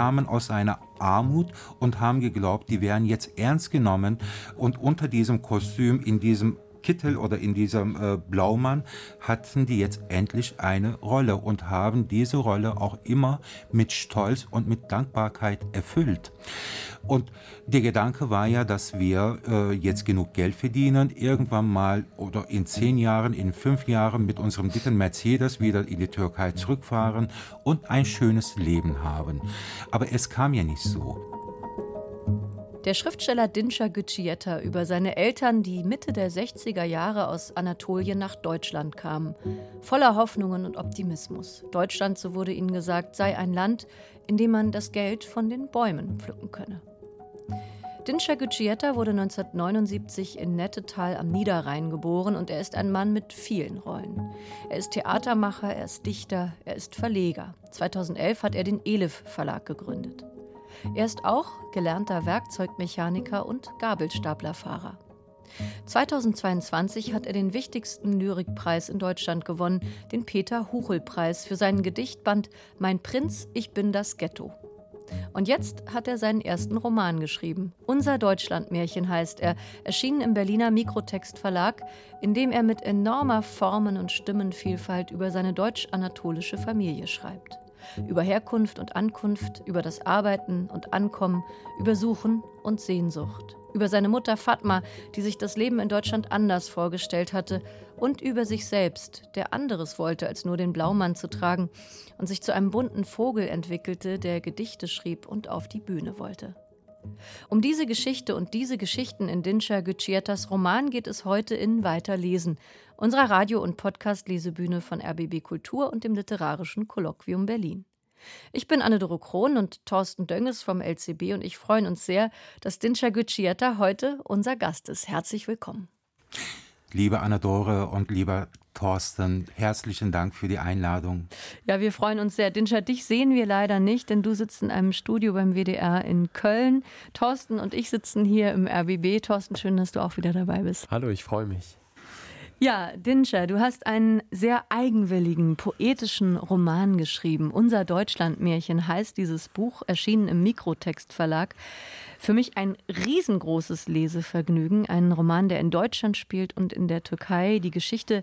kamen aus einer Armut und haben geglaubt, die wären jetzt ernst genommen und unter diesem Kostüm, in diesem Kittel oder in diesem äh, Blaumann hatten die jetzt endlich eine Rolle und haben diese Rolle auch immer mit Stolz und mit Dankbarkeit erfüllt. Und der Gedanke war ja, dass wir äh, jetzt genug Geld verdienen, irgendwann mal oder in zehn Jahren, in fünf Jahren mit unserem dicken Mercedes wieder in die Türkei zurückfahren und ein schönes Leben haben. Aber es kam ja nicht so. Der Schriftsteller Dinscher Gütschieta über seine Eltern, die Mitte der 60er Jahre aus Anatolien nach Deutschland kamen, voller Hoffnungen und Optimismus. Deutschland, so wurde ihnen gesagt, sei ein Land, in dem man das Geld von den Bäumen pflücken könne. Dinscher Gütschieta wurde 1979 in Nettetal am Niederrhein geboren und er ist ein Mann mit vielen Rollen. Er ist Theatermacher, er ist Dichter, er ist Verleger. 2011 hat er den Elif Verlag gegründet. Er ist auch gelernter Werkzeugmechaniker und Gabelstaplerfahrer. 2022 hat er den wichtigsten Lyrikpreis in Deutschland gewonnen, den Peter Huchel-Preis für seinen Gedichtband Mein Prinz, ich bin das Ghetto. Und jetzt hat er seinen ersten Roman geschrieben. Unser Deutschlandmärchen heißt er, erschienen im Berliner Mikrotext Verlag, in dem er mit enormer Formen- und Stimmenvielfalt über seine deutsch-anatolische Familie schreibt über Herkunft und Ankunft, über das Arbeiten und Ankommen, über Suchen und Sehnsucht, über seine Mutter Fatma, die sich das Leben in Deutschland anders vorgestellt hatte, und über sich selbst, der anderes wollte, als nur den Blaumann zu tragen und sich zu einem bunten Vogel entwickelte, der Gedichte schrieb und auf die Bühne wollte. Um diese Geschichte und diese Geschichten in Dinscher Gütschiertas Roman geht es heute in Weiterlesen, unserer Radio- und Podcast-Lesebühne von RBB Kultur und dem Literarischen Kolloquium Berlin. Ich bin Anne-Doro Krohn und Thorsten Dönges vom LCB und ich freuen uns sehr, dass Dinscher Gütschieta heute unser Gast ist. Herzlich willkommen. Liebe Anna-Dore und lieber Thorsten, herzlichen Dank für die Einladung. Ja, wir freuen uns sehr. Dinscher, dich sehen wir leider nicht, denn du sitzt in einem Studio beim WDR in Köln. Thorsten und ich sitzen hier im RBB. Thorsten, schön, dass du auch wieder dabei bist. Hallo, ich freue mich. Ja, Dinscher, du hast einen sehr eigenwilligen, poetischen Roman geschrieben. Unser Deutschlandmärchen heißt dieses Buch, erschienen im Mikrotext Verlag. Für mich ein riesengroßes Lesevergnügen. Ein Roman, der in Deutschland spielt und in der Türkei. Die Geschichte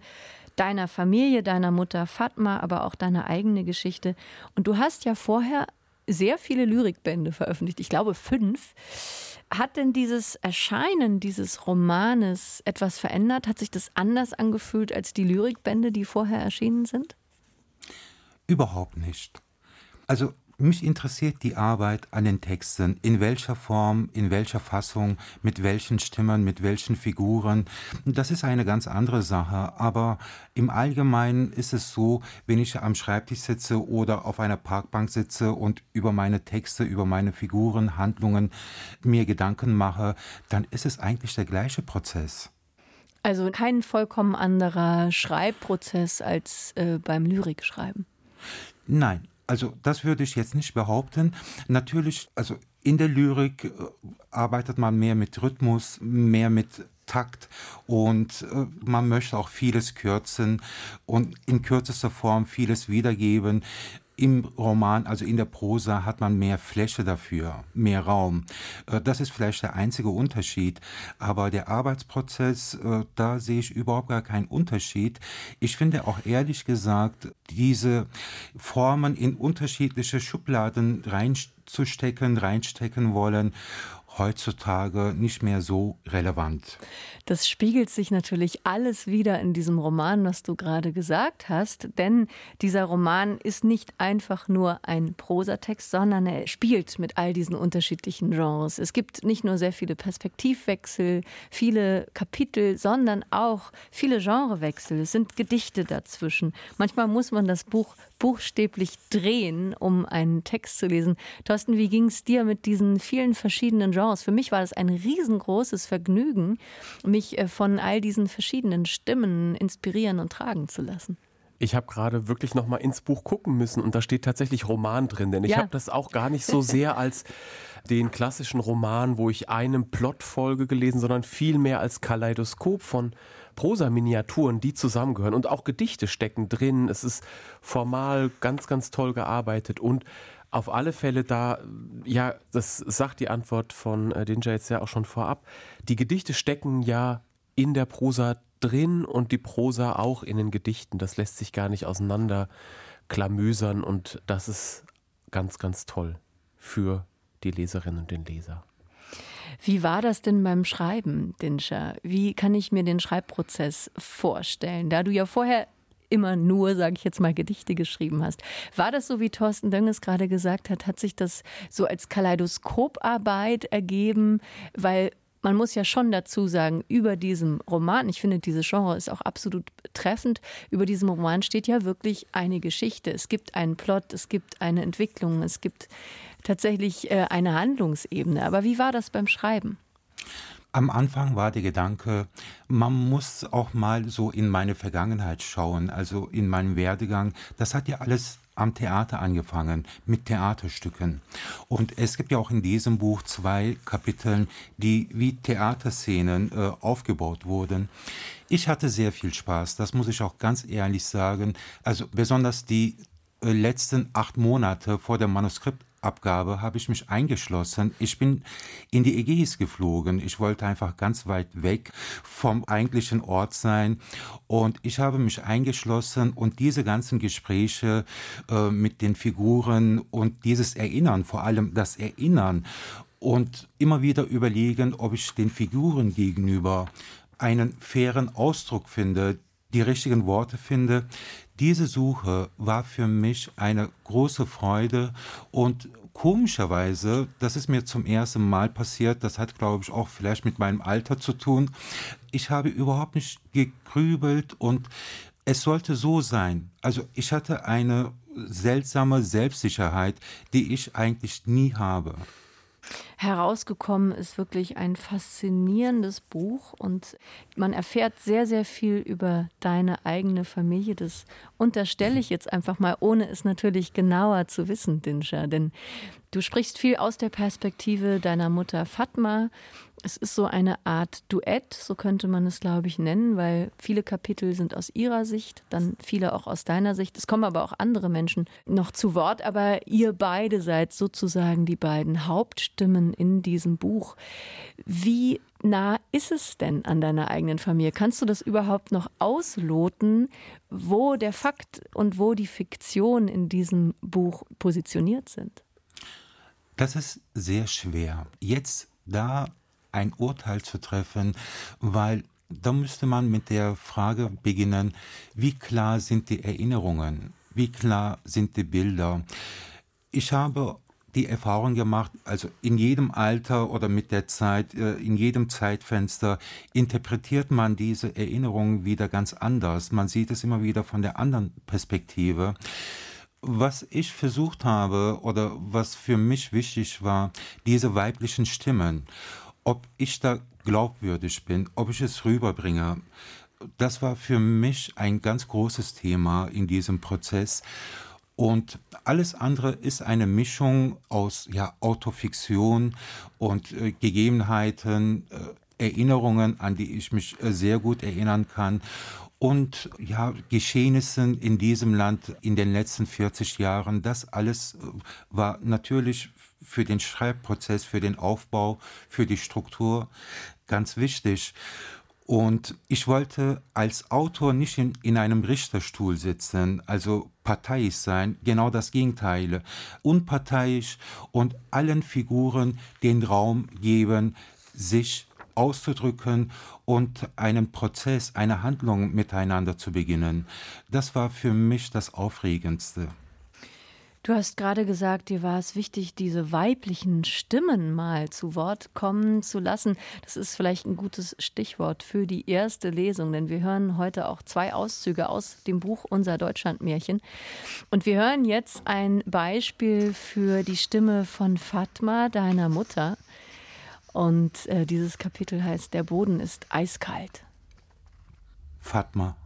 deiner Familie, deiner Mutter Fatma, aber auch deine eigene Geschichte. Und du hast ja vorher sehr viele Lyrikbände veröffentlicht. Ich glaube fünf. Hat denn dieses Erscheinen dieses Romanes etwas verändert? Hat sich das anders angefühlt als die Lyrikbände, die vorher erschienen sind? Überhaupt nicht. Also mich interessiert die Arbeit an den Texten, in welcher Form, in welcher Fassung, mit welchen Stimmen, mit welchen Figuren. Das ist eine ganz andere Sache. Aber im Allgemeinen ist es so, wenn ich am Schreibtisch sitze oder auf einer Parkbank sitze und über meine Texte, über meine Figuren, Handlungen mir Gedanken mache, dann ist es eigentlich der gleiche Prozess. Also kein vollkommen anderer Schreibprozess als äh, beim Lyrikschreiben. Nein, also das würde ich jetzt nicht behaupten. Natürlich, also in der Lyrik äh, arbeitet man mehr mit Rhythmus, mehr mit Takt und äh, man möchte auch vieles kürzen und in kürzester Form vieles wiedergeben. Im Roman, also in der Prosa, hat man mehr Fläche dafür, mehr Raum. Äh, das ist vielleicht der einzige Unterschied. Aber der Arbeitsprozess, äh, da sehe ich überhaupt gar keinen Unterschied. Ich finde auch ehrlich gesagt, diese Formen in unterschiedliche Schubladen reinzustecken, reinstecken wollen heutzutage nicht mehr so relevant. Das spiegelt sich natürlich alles wieder in diesem Roman, was du gerade gesagt hast, denn dieser Roman ist nicht einfach nur ein Prosatext, sondern er spielt mit all diesen unterschiedlichen Genres. Es gibt nicht nur sehr viele Perspektivwechsel, viele Kapitel, sondern auch viele Genrewechsel. Es sind Gedichte dazwischen. Manchmal muss man das Buch buchstäblich drehen, um einen Text zu lesen. Thorsten, wie ging es dir mit diesen vielen verschiedenen Genres? Für mich war das ein riesengroßes Vergnügen, mich äh, von all diesen verschiedenen Stimmen inspirieren und tragen zu lassen. Ich habe gerade wirklich noch mal ins Buch gucken müssen und da steht tatsächlich Roman drin, denn ich ja. habe das auch gar nicht so sehr als den klassischen Roman, wo ich einem Plot folge gelesen, sondern vielmehr als Kaleidoskop von Prosa-Miniaturen, die zusammengehören und auch Gedichte stecken drin. Es ist formal ganz, ganz toll gearbeitet und Auf alle Fälle da, ja, das sagt die Antwort von Dinja jetzt ja auch schon vorab. Die Gedichte stecken ja in der Prosa drin und die Prosa auch in den Gedichten. Das lässt sich gar nicht auseinander klamüsern und das ist ganz, ganz toll für die Leserinnen und den Leser. Wie war das denn beim Schreiben, Dinscher? Wie kann ich mir den Schreibprozess vorstellen? Da du ja vorher immer nur, sage ich jetzt mal, Gedichte geschrieben hast. War das so, wie Thorsten Dönges gerade gesagt hat, hat sich das so als Kaleidoskoparbeit ergeben, weil man muss ja schon dazu sagen, über diesem Roman, ich finde, diese Genre ist auch absolut treffend, über diesem Roman steht ja wirklich eine Geschichte. Es gibt einen Plot, es gibt eine Entwicklung, es gibt tatsächlich äh, eine Handlungsebene. Aber wie war das beim Schreiben? Am Anfang war der Gedanke, man muss auch mal so in meine Vergangenheit schauen, also in meinen Werdegang. Das hat ja alles am Theater angefangen mit Theaterstücken. Und es gibt ja auch in diesem Buch zwei Kapiteln, die wie Theaterszenen äh, aufgebaut wurden. Ich hatte sehr viel Spaß, das muss ich auch ganz ehrlich sagen. Also besonders die äh, letzten acht Monate vor der Manuskript Abgabe habe ich mich eingeschlossen. Ich bin in die Ägäis geflogen. Ich wollte einfach ganz weit weg vom eigentlichen Ort sein. Und ich habe mich eingeschlossen und diese ganzen Gespräche äh, mit den Figuren und dieses Erinnern, vor allem das Erinnern und immer wieder überlegen, ob ich den Figuren gegenüber einen fairen Ausdruck finde, die richtigen Worte finde, diese Suche war für mich eine große Freude und komischerweise, das ist mir zum ersten Mal passiert, das hat, glaube ich, auch vielleicht mit meinem Alter zu tun. Ich habe überhaupt nicht gegrübelt und es sollte so sein. Also ich hatte eine seltsame Selbstsicherheit, die ich eigentlich nie habe. Herausgekommen ist wirklich ein faszinierendes Buch und man erfährt sehr, sehr viel über deine eigene Familie. Das unterstelle ich jetzt einfach mal, ohne es natürlich genauer zu wissen, Dinscher. Denn du sprichst viel aus der Perspektive deiner Mutter Fatma, es ist so eine Art Duett, so könnte man es, glaube ich, nennen, weil viele Kapitel sind aus ihrer Sicht, dann viele auch aus deiner Sicht. Es kommen aber auch andere Menschen noch zu Wort, aber ihr beide seid sozusagen die beiden Hauptstimmen in diesem Buch. Wie nah ist es denn an deiner eigenen Familie? Kannst du das überhaupt noch ausloten, wo der Fakt und wo die Fiktion in diesem Buch positioniert sind? Das ist sehr schwer. Jetzt da ein Urteil zu treffen, weil da müsste man mit der Frage beginnen, wie klar sind die Erinnerungen, wie klar sind die Bilder. Ich habe die Erfahrung gemacht, also in jedem Alter oder mit der Zeit, äh, in jedem Zeitfenster interpretiert man diese Erinnerungen wieder ganz anders. Man sieht es immer wieder von der anderen Perspektive. Was ich versucht habe oder was für mich wichtig war, diese weiblichen Stimmen ob ich da glaubwürdig bin, ob ich es rüberbringe, das war für mich ein ganz großes Thema in diesem Prozess. Und alles andere ist eine Mischung aus ja, Autofiktion und äh, Gegebenheiten, äh, Erinnerungen, an die ich mich äh, sehr gut erinnern kann und ja, Geschehnissen in diesem Land in den letzten 40 Jahren. Das alles äh, war natürlich für den Schreibprozess, für den Aufbau, für die Struktur ganz wichtig. Und ich wollte als Autor nicht in, in einem Richterstuhl sitzen, also parteiisch sein, genau das Gegenteil. Unparteiisch und allen Figuren den Raum geben, sich auszudrücken und einen Prozess, eine Handlung miteinander zu beginnen. Das war für mich das Aufregendste. Du hast gerade gesagt, dir war es wichtig, diese weiblichen Stimmen mal zu Wort kommen zu lassen. Das ist vielleicht ein gutes Stichwort für die erste Lesung, denn wir hören heute auch zwei Auszüge aus dem Buch Unser Deutschlandmärchen. Und wir hören jetzt ein Beispiel für die Stimme von Fatma, deiner Mutter. Und äh, dieses Kapitel heißt Der Boden ist eiskalt. Fatma,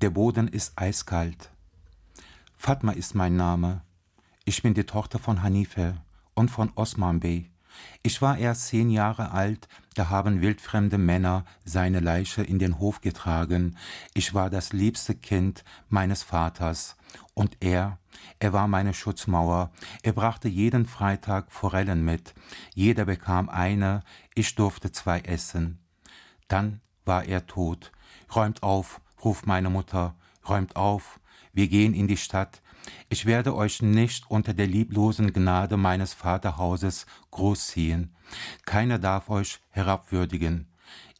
der Boden ist eiskalt. Fatma ist mein Name. Ich bin die Tochter von Hanife und von Osman Bey. Ich war erst zehn Jahre alt, da haben wildfremde Männer seine Leiche in den Hof getragen. Ich war das liebste Kind meines Vaters. Und er, er war meine Schutzmauer. Er brachte jeden Freitag Forellen mit. Jeder bekam eine, ich durfte zwei essen. Dann war er tot. Räumt auf, ruft meine Mutter. Räumt auf. Wir gehen in die Stadt. Ich werde euch nicht unter der lieblosen Gnade meines Vaterhauses großziehen. Keiner darf euch herabwürdigen.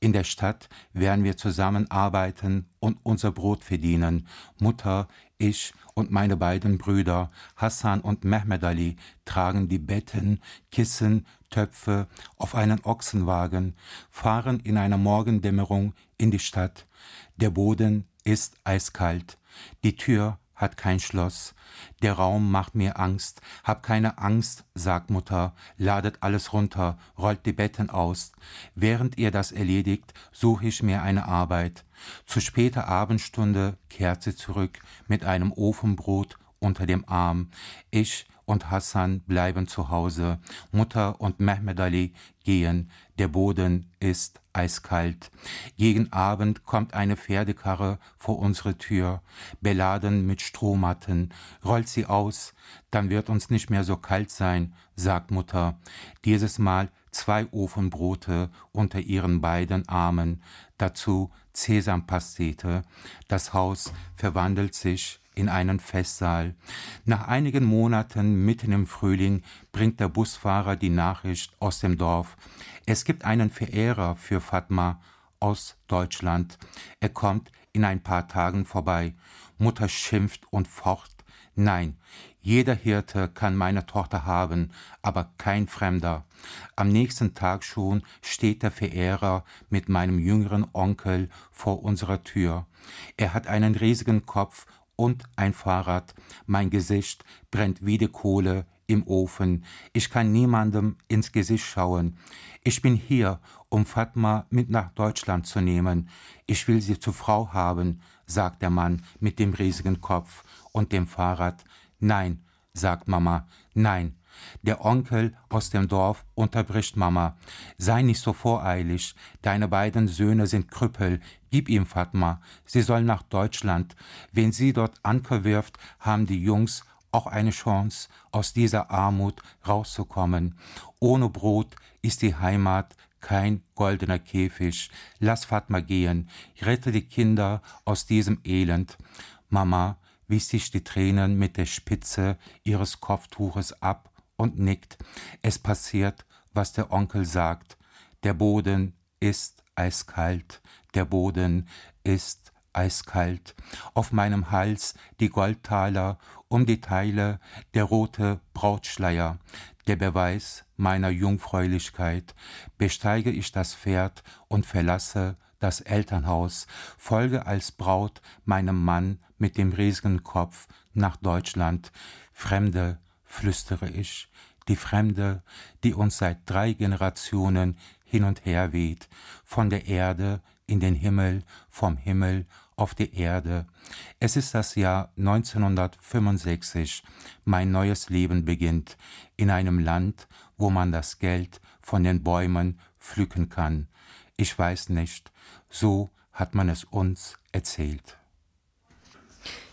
In der Stadt werden wir zusammen arbeiten und unser Brot verdienen. Mutter, ich und meine beiden Brüder, Hassan und Mehmed Ali, tragen die Betten, Kissen, Töpfe auf einen Ochsenwagen, fahren in einer Morgendämmerung in die Stadt. Der Boden ist eiskalt. Die Tür hat kein Schloss. Der Raum macht mir Angst. Hab keine Angst, sagt Mutter, ladet alles runter, rollt die Betten aus. Während ihr das erledigt, suche ich mir eine Arbeit. Zu später Abendstunde kehrt sie zurück mit einem Ofenbrot unter dem Arm. Ich und Hassan bleiben zu Hause. Mutter und Mehmed Ali gehen. Der Boden ist eiskalt. Gegen Abend kommt eine Pferdekarre vor unsere Tür, beladen mit Strohmatten. Rollt sie aus, dann wird uns nicht mehr so kalt sein, sagt Mutter. Dieses Mal zwei Ofenbrote unter ihren beiden Armen. Dazu Sesampastete. Das Haus verwandelt sich in einen Festsaal. Nach einigen Monaten mitten im Frühling bringt der Busfahrer die Nachricht aus dem Dorf. Es gibt einen Verehrer für Fatma aus Deutschland. Er kommt in ein paar Tagen vorbei. Mutter schimpft und focht. Nein, jeder Hirte kann meine Tochter haben, aber kein Fremder. Am nächsten Tag schon steht der Verehrer mit meinem jüngeren Onkel vor unserer Tür. Er hat einen riesigen Kopf und ein Fahrrad. Mein Gesicht brennt wie die Kohle im Ofen. Ich kann niemandem ins Gesicht schauen. Ich bin hier, um Fatma mit nach Deutschland zu nehmen. Ich will sie zur Frau haben, sagt der Mann mit dem riesigen Kopf und dem Fahrrad. Nein, sagt Mama, nein. Der Onkel aus dem Dorf unterbricht Mama. Sei nicht so voreilig. Deine beiden Söhne sind Krüppel. Gib ihm Fatma. Sie soll nach Deutschland. Wenn sie dort Anker wirft, haben die Jungs auch eine Chance, aus dieser Armut rauszukommen. Ohne Brot ist die Heimat kein goldener Käfig. Lass Fatma gehen. Rette die Kinder aus diesem Elend. Mama wischt sich die Tränen mit der Spitze ihres Kopftuches ab und nickt. Es passiert, was der Onkel sagt. Der Boden ist eiskalt. Der Boden ist eiskalt. Auf meinem Hals die Goldtaler, um die Teile der rote Brautschleier. Der Beweis meiner Jungfräulichkeit. Besteige ich das Pferd und verlasse das Elternhaus, folge als Braut meinem Mann mit dem riesigen Kopf nach Deutschland. Fremde, flüstere ich, die Fremde, die uns seit drei Generationen hin und her weht, von der Erde in den Himmel, vom Himmel auf die Erde. Es ist das Jahr 1965. Mein neues Leben beginnt in einem Land, wo man das Geld von den Bäumen pflücken kann. Ich weiß nicht, so hat man es uns erzählt.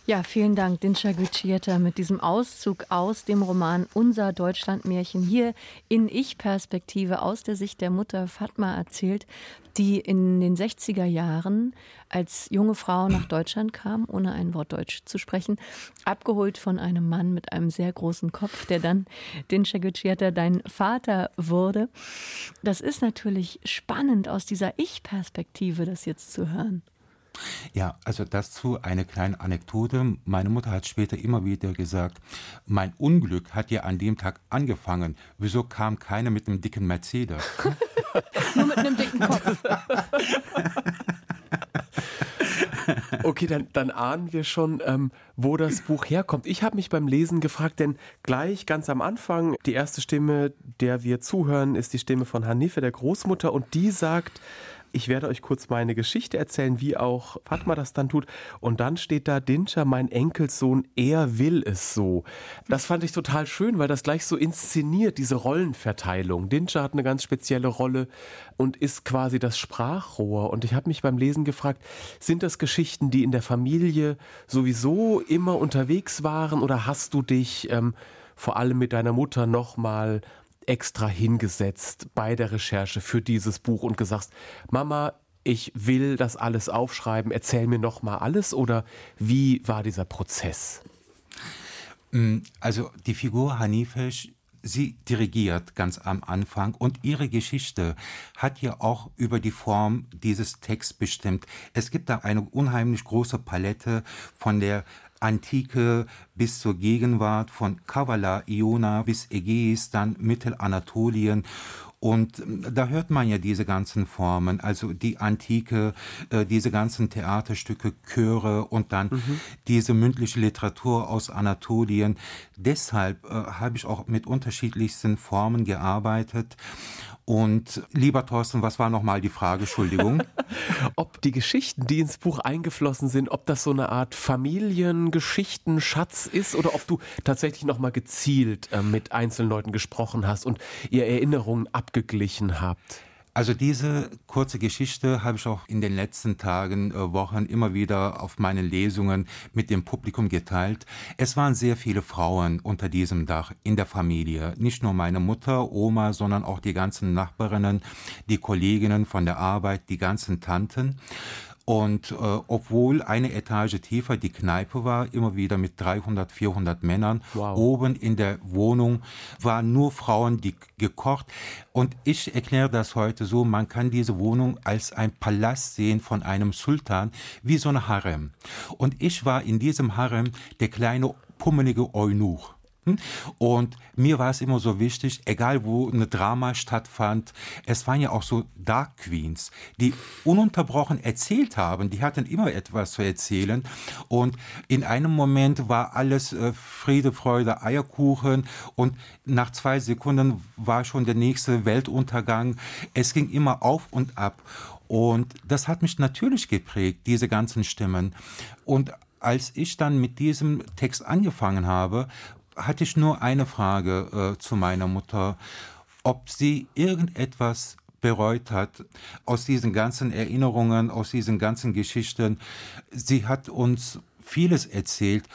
Ja, vielen Dank, Dinscha Guccietta, mit diesem Auszug aus dem Roman Unser Deutschlandmärchen hier in Ich-Perspektive aus der Sicht der Mutter Fatma erzählt, die in den 60er Jahren als junge Frau nach Deutschland kam, ohne ein Wort Deutsch zu sprechen, abgeholt von einem Mann mit einem sehr großen Kopf, der dann Dinscha Guccietta dein Vater wurde. Das ist natürlich spannend aus dieser Ich-Perspektive, das jetzt zu hören. Ja, also dazu eine kleine Anekdote. Meine Mutter hat später immer wieder gesagt, mein Unglück hat ja an dem Tag angefangen. Wieso kam keiner mit einem dicken Mercedes? Nur mit einem dicken Kopf. Okay, dann, dann ahnen wir schon, ähm, wo das Buch herkommt. Ich habe mich beim Lesen gefragt, denn gleich ganz am Anfang, die erste Stimme, der wir zuhören, ist die Stimme von Hanife, der Großmutter, und die sagt, Ich werde euch kurz meine Geschichte erzählen, wie auch Fatma das dann tut. Und dann steht da Dinscher, mein Enkelsohn, er will es so. Das fand ich total schön, weil das gleich so inszeniert, diese Rollenverteilung. Dinscher hat eine ganz spezielle Rolle und ist quasi das Sprachrohr. Und ich habe mich beim Lesen gefragt, sind das Geschichten, die in der Familie sowieso immer unterwegs waren oder hast du dich ähm, vor allem mit deiner Mutter nochmal extra hingesetzt bei der Recherche für dieses Buch und gesagt, Mama, ich will das alles aufschreiben, erzähl mir noch mal alles oder wie war dieser Prozess? Mm, also die Figur Hanifesh, sie dirigiert ganz am Anfang und ihre Geschichte hat ja auch über die Form dieses Texts bestimmt. Es gibt da eine unheimlich große Palette von der Antike bis zur Gegenwart, von Kavala, Iona bis Ägäis, dann Mittelanatolien und ähm, da hört man ja diese ganzen Formen, also die Antike, äh, diese ganzen Theaterstücke, Chöre und dann mhm. diese mündliche Literatur aus Anatolien. Deshalb äh, habe ich auch mit unterschiedlichsten Formen gearbeitet. Und lieber Thorsten, was war nochmal die Frage? Entschuldigung. ob die Geschichten, die ins Buch eingeflossen sind, ob das so eine Art Familiengeschichtenschatz ist oder ob du tatsächlich nochmal gezielt äh, mit einzelnen Leuten gesprochen hast und ihr Erinnerungen abgeglichen habt. Also diese kurze Geschichte habe ich auch in den letzten Tagen, äh, Wochen immer wieder auf meinen Lesungen mit dem Publikum geteilt. Es waren sehr viele Frauen unter diesem Dach in der Familie. Nicht nur meine Mutter, Oma, sondern auch die ganzen Nachbarinnen, die Kolleginnen von der Arbeit, die ganzen Tanten. Und äh, obwohl eine Etage tiefer die Kneipe war, immer wieder mit 300, 400 Männern, wow. oben in der Wohnung waren nur Frauen, die gekocht. Und ich erkläre das heute so, man kann diese Wohnung als ein Palast sehen von einem Sultan, wie so ein Harem. Und ich war in diesem Harem der kleine pummelige Eunuch. Und mir war es immer so wichtig, egal wo eine Drama stattfand, es waren ja auch so Dark Queens, die ununterbrochen erzählt haben, die hatten immer etwas zu erzählen. Und in einem Moment war alles äh, Friede, Freude, Eierkuchen und nach zwei Sekunden war schon der nächste Weltuntergang. Es ging immer auf und ab. Und das hat mich natürlich geprägt, diese ganzen Stimmen. Und als ich dann mit diesem Text angefangen habe, hatte ich nur eine Frage äh, zu meiner Mutter, ob sie irgendetwas bereut hat aus diesen ganzen Erinnerungen, aus diesen ganzen Geschichten. Sie hat uns vieles erzählt,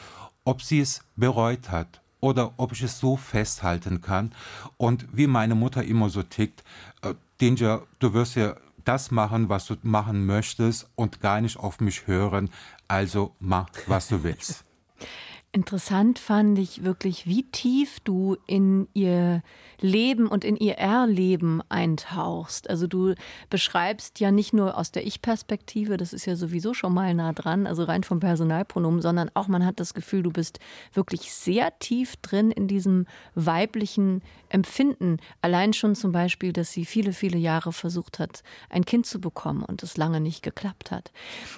ob sie es bereut hat oder ob ich es so festhalten kann. Und wie meine Mutter immer so tickt, äh, Danger, du wirst ja das machen, was du machen möchtest und gar nicht auf mich hören. Also mach, was du willst. Interessant fand ich wirklich, wie tief du in ihr Leben und in ihr Erleben eintauchst. Also du beschreibst ja nicht nur aus der Ich-Perspektive, das ist ja sowieso schon mal nah dran, also rein vom Personalpronomen, sondern auch man hat das Gefühl, du bist wirklich sehr tief drin in diesem weiblichen Empfinden. Allein schon zum Beispiel, dass sie viele, viele Jahre versucht hat, ein Kind zu bekommen und es lange nicht geklappt hat.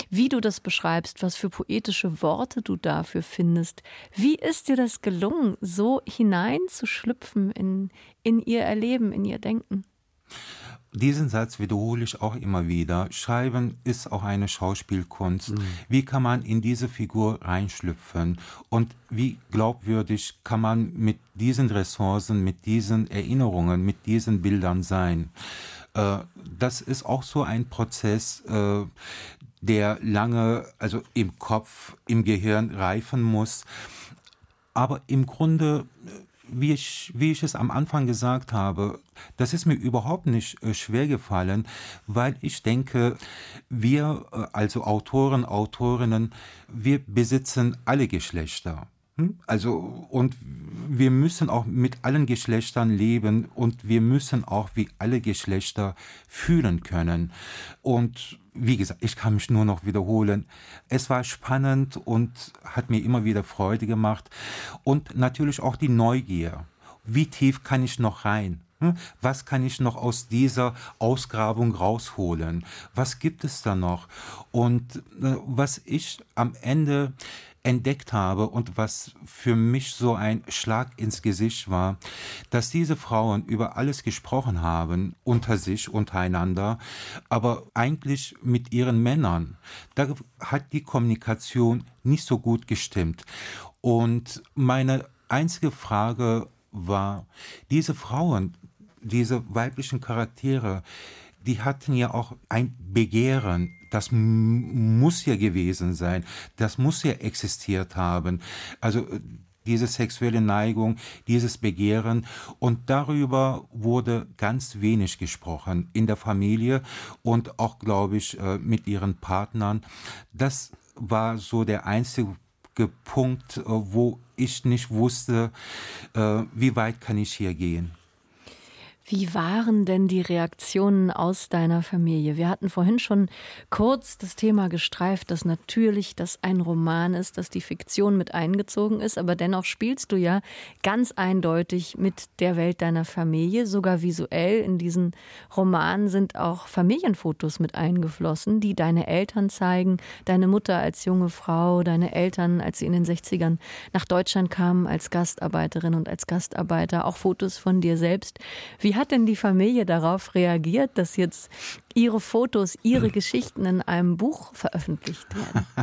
Wie du das beschreibst, was für poetische Worte du dafür findest, wie ist dir das gelungen, so hineinzuschlüpfen in, in ihr Erleben, in ihr Denken? Diesen Satz wiederhole ich auch immer wieder. Schreiben ist auch eine Schauspielkunst. Mhm. Wie kann man in diese Figur reinschlüpfen? Und wie glaubwürdig kann man mit diesen Ressourcen, mit diesen Erinnerungen, mit diesen Bildern sein? Äh, das ist auch so ein Prozess, äh, der lange, also im Kopf, im Gehirn reifen muss. Aber im Grunde wie ich, wie ich es am Anfang gesagt habe, das ist mir überhaupt nicht äh, schwer gefallen, weil ich denke, wir äh, also Autoren, Autorinnen, wir besitzen alle Geschlechter. Hm? Also, und wir müssen auch mit allen Geschlechtern leben und wir müssen auch wie alle Geschlechter fühlen können. Und wie gesagt, ich kann mich nur noch wiederholen. Es war spannend und hat mir immer wieder Freude gemacht. Und natürlich auch die Neugier. Wie tief kann ich noch rein? Hm? Was kann ich noch aus dieser Ausgrabung rausholen? Was gibt es da noch? Und äh, was ich am Ende entdeckt habe und was für mich so ein Schlag ins Gesicht war, dass diese Frauen über alles gesprochen haben, unter sich, untereinander, aber eigentlich mit ihren Männern. Da hat die Kommunikation nicht so gut gestimmt. Und meine einzige Frage war, diese Frauen, diese weiblichen Charaktere, die hatten ja auch ein Begehren. Das muss ja gewesen sein. Das muss ja existiert haben. Also äh, diese sexuelle Neigung, dieses Begehren. Und darüber wurde ganz wenig gesprochen in der Familie und auch, glaube ich, äh, mit ihren Partnern. Das war so der einzige Punkt, äh, wo ich nicht wusste, wie weit kann ich hier gehen. Wie waren denn die Reaktionen aus deiner Familie? Wir hatten vorhin schon kurz das Thema gestreift, dass natürlich das ein Roman ist, dass die Fiktion mit eingezogen ist, aber dennoch spielst du ja ganz eindeutig mit der Welt deiner Familie, sogar visuell. In diesen Romanen sind auch Familienfotos mit eingeflossen, die deine Eltern zeigen, deine Mutter als junge Frau, deine Eltern, als sie in den 60ern nach Deutschland kamen als Gastarbeiterin und als Gastarbeiter, auch Fotos von dir selbst. Wie wie hat denn die Familie darauf reagiert, dass jetzt Ihre Fotos, Ihre Geschichten in einem Buch veröffentlicht werden?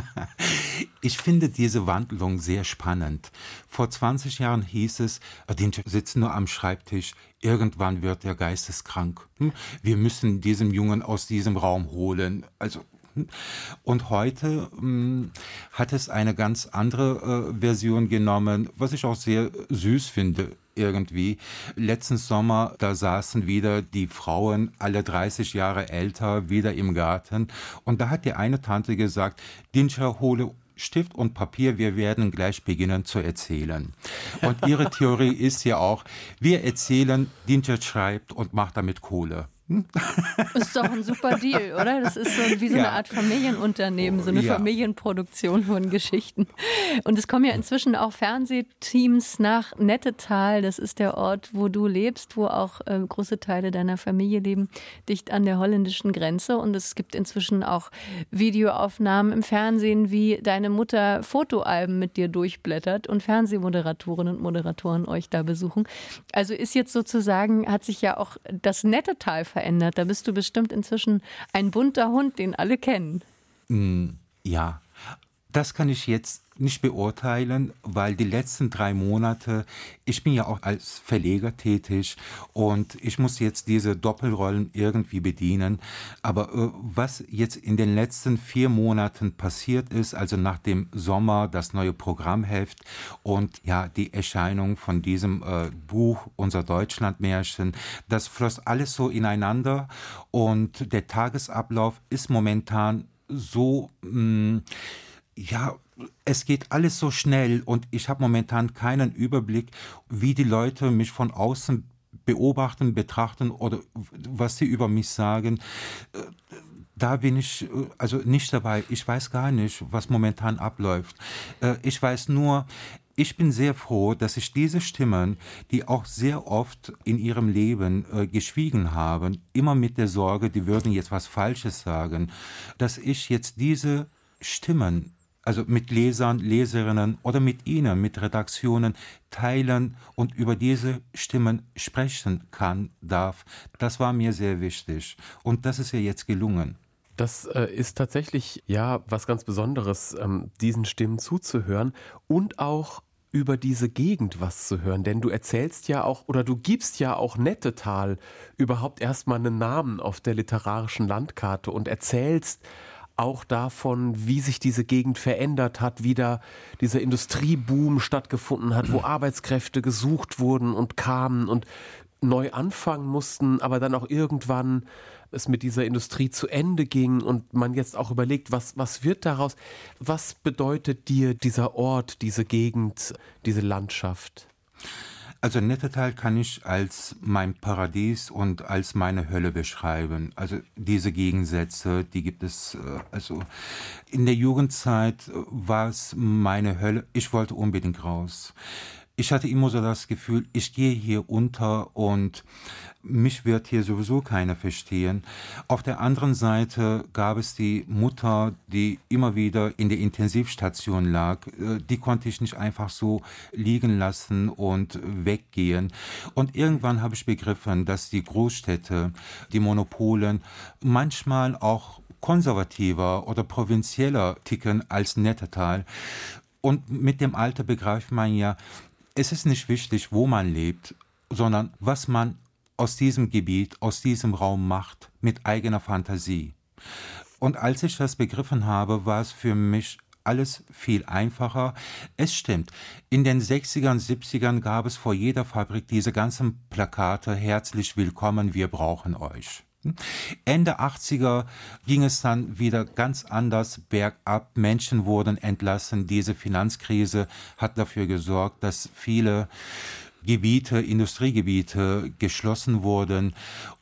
Ich finde diese Wandlung sehr spannend. Vor 20 Jahren hieß es, die sitzen nur am Schreibtisch, irgendwann wird er geisteskrank. Hm? Wir müssen diesen Jungen aus diesem Raum holen. Also und heute mh, hm, hat es eine ganz andere äh, Version genommen, was ich auch sehr süß finde irgendwie. Letzten Sommer, da saßen wieder die Frauen, alle 30 Jahre älter, wieder im Garten. Und da hat die eine Tante gesagt, Dinscher, hole Stift und Papier, wir werden gleich beginnen zu erzählen. Und ihre Theorie ist ja auch, wir erzählen, Dinscher schreibt und macht damit Kohle. Ist doch ein super Deal, oder? Das ist so wie so eine Art Familienunternehmen, so eine ja. Familienproduktion von Geschichten. Und es kommen ja inzwischen auch Fernsehteams nach Nettetal. Das ist der Ort, wo du lebst, wo auch äh, große Teile deiner Familie leben, dicht an der holländischen Grenze. Und es gibt inzwischen auch Videoaufnahmen im Fernsehen, wie deine Mutter Fotoalben mit dir durchblättert und Fernsehmoderatorinnen und Moderatoren euch da besuchen. Also ist jetzt sozusagen, hat sich ja auch das Nettetal verändert. Da bist du bestimmt inzwischen ein bunter Hund, den alle kennen. Mm, ja, das kann ich jetzt nicht beurteilen, weil die letzten drei Monate, ich bin ja auch als Verleger tätig und ich muss jetzt diese Doppelrollen irgendwie bedienen. Aber äh, was jetzt in den letzten vier Monaten passiert ist, also nach dem Sommer das neue Programmheft und ja die Erscheinung von diesem äh, Buch Unser Deutschlandmärchen, das floss alles so ineinander und der Tagesablauf ist momentan so mh, mm, ja, es geht alles so schnell und ich habe momentan keinen Überblick, wie die Leute mich von außen beobachten, betrachten oder was sie über mich sagen. Da bin ich also nicht dabei. Ich weiß gar nicht, was momentan abläuft. Ich weiß nur, ich bin sehr froh, dass ich diese Stimmen, die auch sehr oft in ihrem Leben äh, geschwiegen haben, immer mit der Sorge, die würden jetzt was Falsches sagen, dass ich jetzt diese Stimmen also mit Lesern, Leserinnen oder mit Ihnen, mit Redaktionen teilen und über diese Stimmen sprechen kann, darf. Das war mir sehr wichtig. Und das ist ja jetzt gelungen. Das äh, ist tatsächlich ja was ganz Besonderes, ähm, diesen Stimmen zuzuhören und auch über diese Gegend was zu hören, denn du erzählst ja auch oder du gibst ja auch Nettetal überhaupt erstmal einen Namen auf der literarischen Landkarte und erzählst auch davon, wie sich diese Gegend verändert hat, wie da dieser Industrieboom stattgefunden hat, wo Arbeitskräfte gesucht wurden und kamen und neu anfangen mussten, aber dann auch irgendwann es mit dieser Industrie zu Ende ging und man jetzt auch überlegt, was, was wird daraus? Was bedeutet dir dieser Ort, diese Gegend, diese Landschaft? Also Nettetal kann ich als mein Paradies und als meine Hölle beschreiben. Also diese Gegensätze, die gibt es. Äh, also in der Jugendzeit war es meine Hölle. Ich wollte unbedingt raus. Ich hatte immer so das Gefühl, ich gehe hier unter und mich wird hier sowieso keiner verstehen. Auf der anderen Seite gab es die Mutter, die immer wieder in der Intensivstation lag. Äh, die konnte ich nicht einfach so liegen lassen und weggehen. Und irgendwann habe ich begriffen, dass die Großstädte, die Monopolen manchmal auch konservativer oder provinzieller ticken als Nettetal. Und mit dem Alter begreift man ja, es ist nicht wichtig, wo man lebt, sondern was man aus diesem Gebiet, aus diesem Raum macht, mit eigener Fantasie. Und als ich das begriffen habe, war es für mich alles viel einfacher. Es stimmt, in den 60ern, 70ern gab es vor jeder Fabrik diese ganzen Plakate, herzlich willkommen, wir brauchen euch. Ende 80er ging es dann wieder ganz anders bergab. Menschen wurden entlassen. Diese Finanzkrise hat dafür gesorgt, dass viele Gebiete, Industriegebiete geschlossen wurden.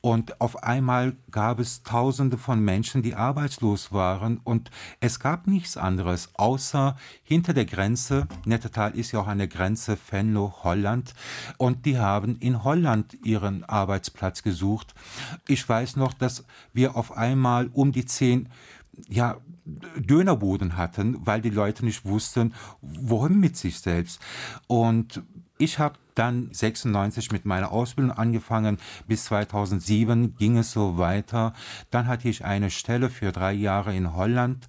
Und auf einmal gab es Tausende von Menschen, die arbeitslos waren. Und es gab nichts anderes, außer hinter der Grenze, Nettetal ist ja auch eine Grenze, Venlo, Holland. Und die haben in Holland ihren Arbeitsplatz gesucht. Ich weiß noch, dass wir auf einmal um die zehn ja, Dönerboden hatten, weil die Leute nicht wussten, wohin mit sich selbst. Und ich habe dann 96 mit meiner Ausbildung angefangen. Bis 2007 ging es so weiter. Dann hatte ich eine Stelle für drei Jahre in Holland.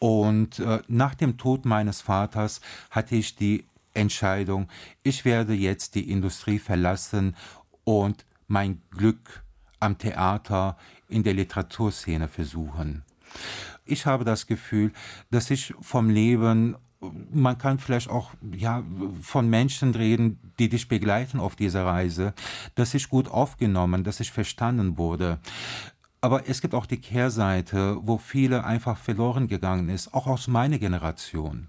Und äh, nach dem Tod meines Vaters hatte ich die Entscheidung, ich werde jetzt die Industrie verlassen und mein Glück am Theater in der Literaturszene versuchen. Ich habe das Gefühl, dass ich vom Leben man kann vielleicht auch ja, von Menschen reden, die dich begleiten auf dieser Reise, dass ich gut aufgenommen, dass ich verstanden wurde. Aber es gibt auch die Kehrseite, wo viele einfach verloren gegangen ist, auch aus meiner Generation.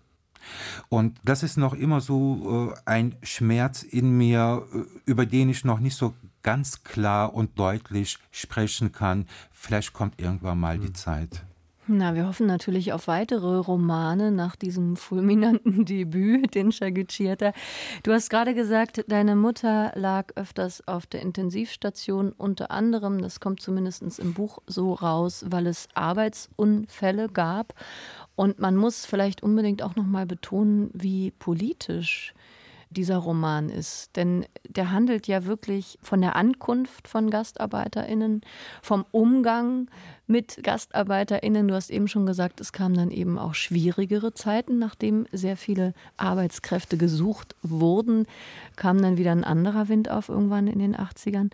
Und das ist noch immer so äh, ein Schmerz in mir, äh, über den ich noch nicht so ganz klar und deutlich sprechen kann. Vielleicht kommt irgendwann mal die hm. Zeit. Na, wir hoffen natürlich auf weitere Romane nach diesem fulminanten Debüt, den Chaguchieta. Du hast gerade gesagt, deine Mutter lag öfters auf der Intensivstation, unter anderem, das kommt zumindest im Buch so raus, weil es Arbeitsunfälle gab. Und man muss vielleicht unbedingt auch noch mal betonen, wie politisch dieser Roman ist. Denn der handelt ja wirklich von der Ankunft von GastarbeiterInnen, vom Umgang mit GastarbeiterInnen. Du hast eben schon gesagt, es kamen dann eben auch schwierigere Zeiten, nachdem sehr viele Arbeitskräfte gesucht wurden, kam dann wieder ein anderer Wind auf irgendwann in den 80ern.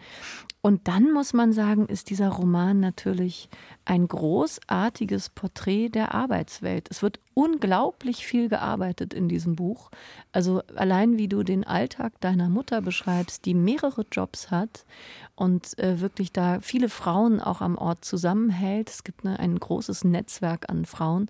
Und dann muss man sagen, ist dieser Roman natürlich ein großartiges Porträt der Arbeitswelt. Es wird unglaublich viel gearbeitet in diesem Buch. Also allein wie du den Alltag deiner Mutter beschreibst, die mehrere Jobs hat und äh, wirklich da viele Frauen auch am Ort zusammenhält. Es gibt ne, ein großes Netzwerk an Frauen,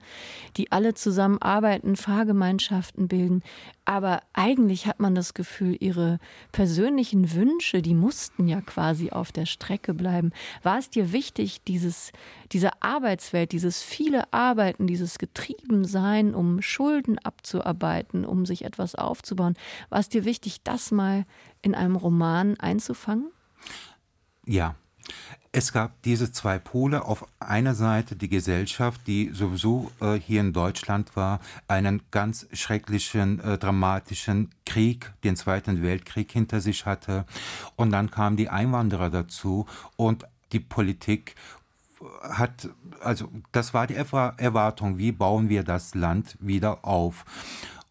die alle zusammenarbeiten, Fahrgemeinschaften bilden. Aber eigentlich hat man das Gefühl, ihre persönlichen Wünsche, die mussten ja quasi auf der Strecke bleiben. War es dir wichtig, dieses, diese Arbeitswelt, dieses viele Arbeiten, dieses Getriebensein, um Schulden abzuarbeiten, um sich etwas aufzubauen, war es dir wichtig, das mal in einem Roman einzufangen? Ja. Es gab diese zwei Pole. Auf einer Seite die Gesellschaft, die sowieso äh, hier in Deutschland war, einen ganz schrecklichen, äh, dramatischen Krieg, den Zweiten Weltkrieg hinter sich hatte. Und dann kamen die Einwanderer dazu und die Politik hat, also das war die Erwartung, wie bauen wir das Land wieder auf.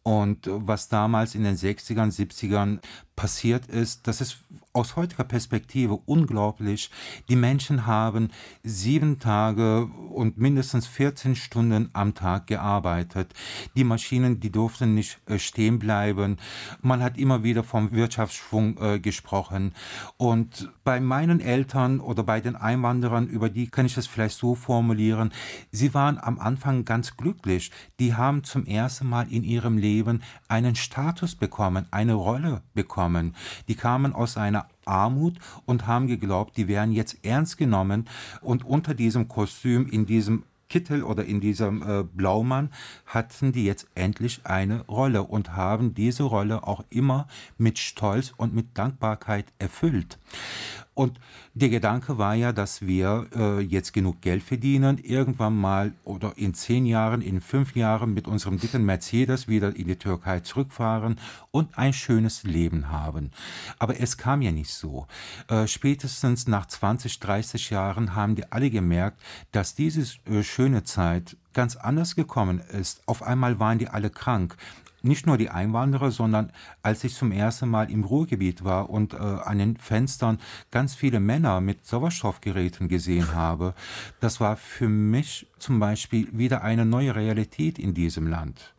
Und was damals in den 60ern, 70ern passiert ist, das ist aus heutiger Perspektive unglaublich. Die Menschen haben sieben Tage und mindestens 14 Stunden am Tag gearbeitet. Die Maschinen, die durften nicht äh, stehen bleiben. Man hat immer wieder vom Wirtschaftsschwung äh, gesprochen. Und bei meinen Eltern oder bei den Einwanderern, über die kann ich das vielleicht so formulieren, sie waren am Anfang ganz glücklich. Die haben zum ersten Mal in ihrem Leben einen Status bekommen, eine Rolle bekommen. Die kamen aus einer Armut und haben geglaubt, die wären jetzt ernst genommen und unter diesem Kostüm, in diesem Kittel oder in diesem äh, Blaumann hatten die jetzt endlich eine Rolle und haben diese Rolle auch immer mit Stolz und mit Dankbarkeit erfüllt. Und der Gedanke war ja, dass wir äh, jetzt genug Geld verdienen, irgendwann mal oder in zehn Jahren, in fünf Jahren mit unserem dicken Mercedes wieder in die Türkei zurückfahren und ein schönes Leben haben. Aber es kam ja nicht so. Äh, spätestens nach 20, 30 Jahren haben die alle gemerkt, dass diese äh, schöne Zeit ganz anders gekommen ist. Auf einmal waren die alle krank nicht nur die Einwanderer, sondern als ich zum ersten Mal im Ruhrgebiet war und äh, an den Fenstern ganz viele Männer mit Sauerstoffgeräten gesehen habe, das war für mich zum Beispiel wieder eine neue Realität in diesem Land.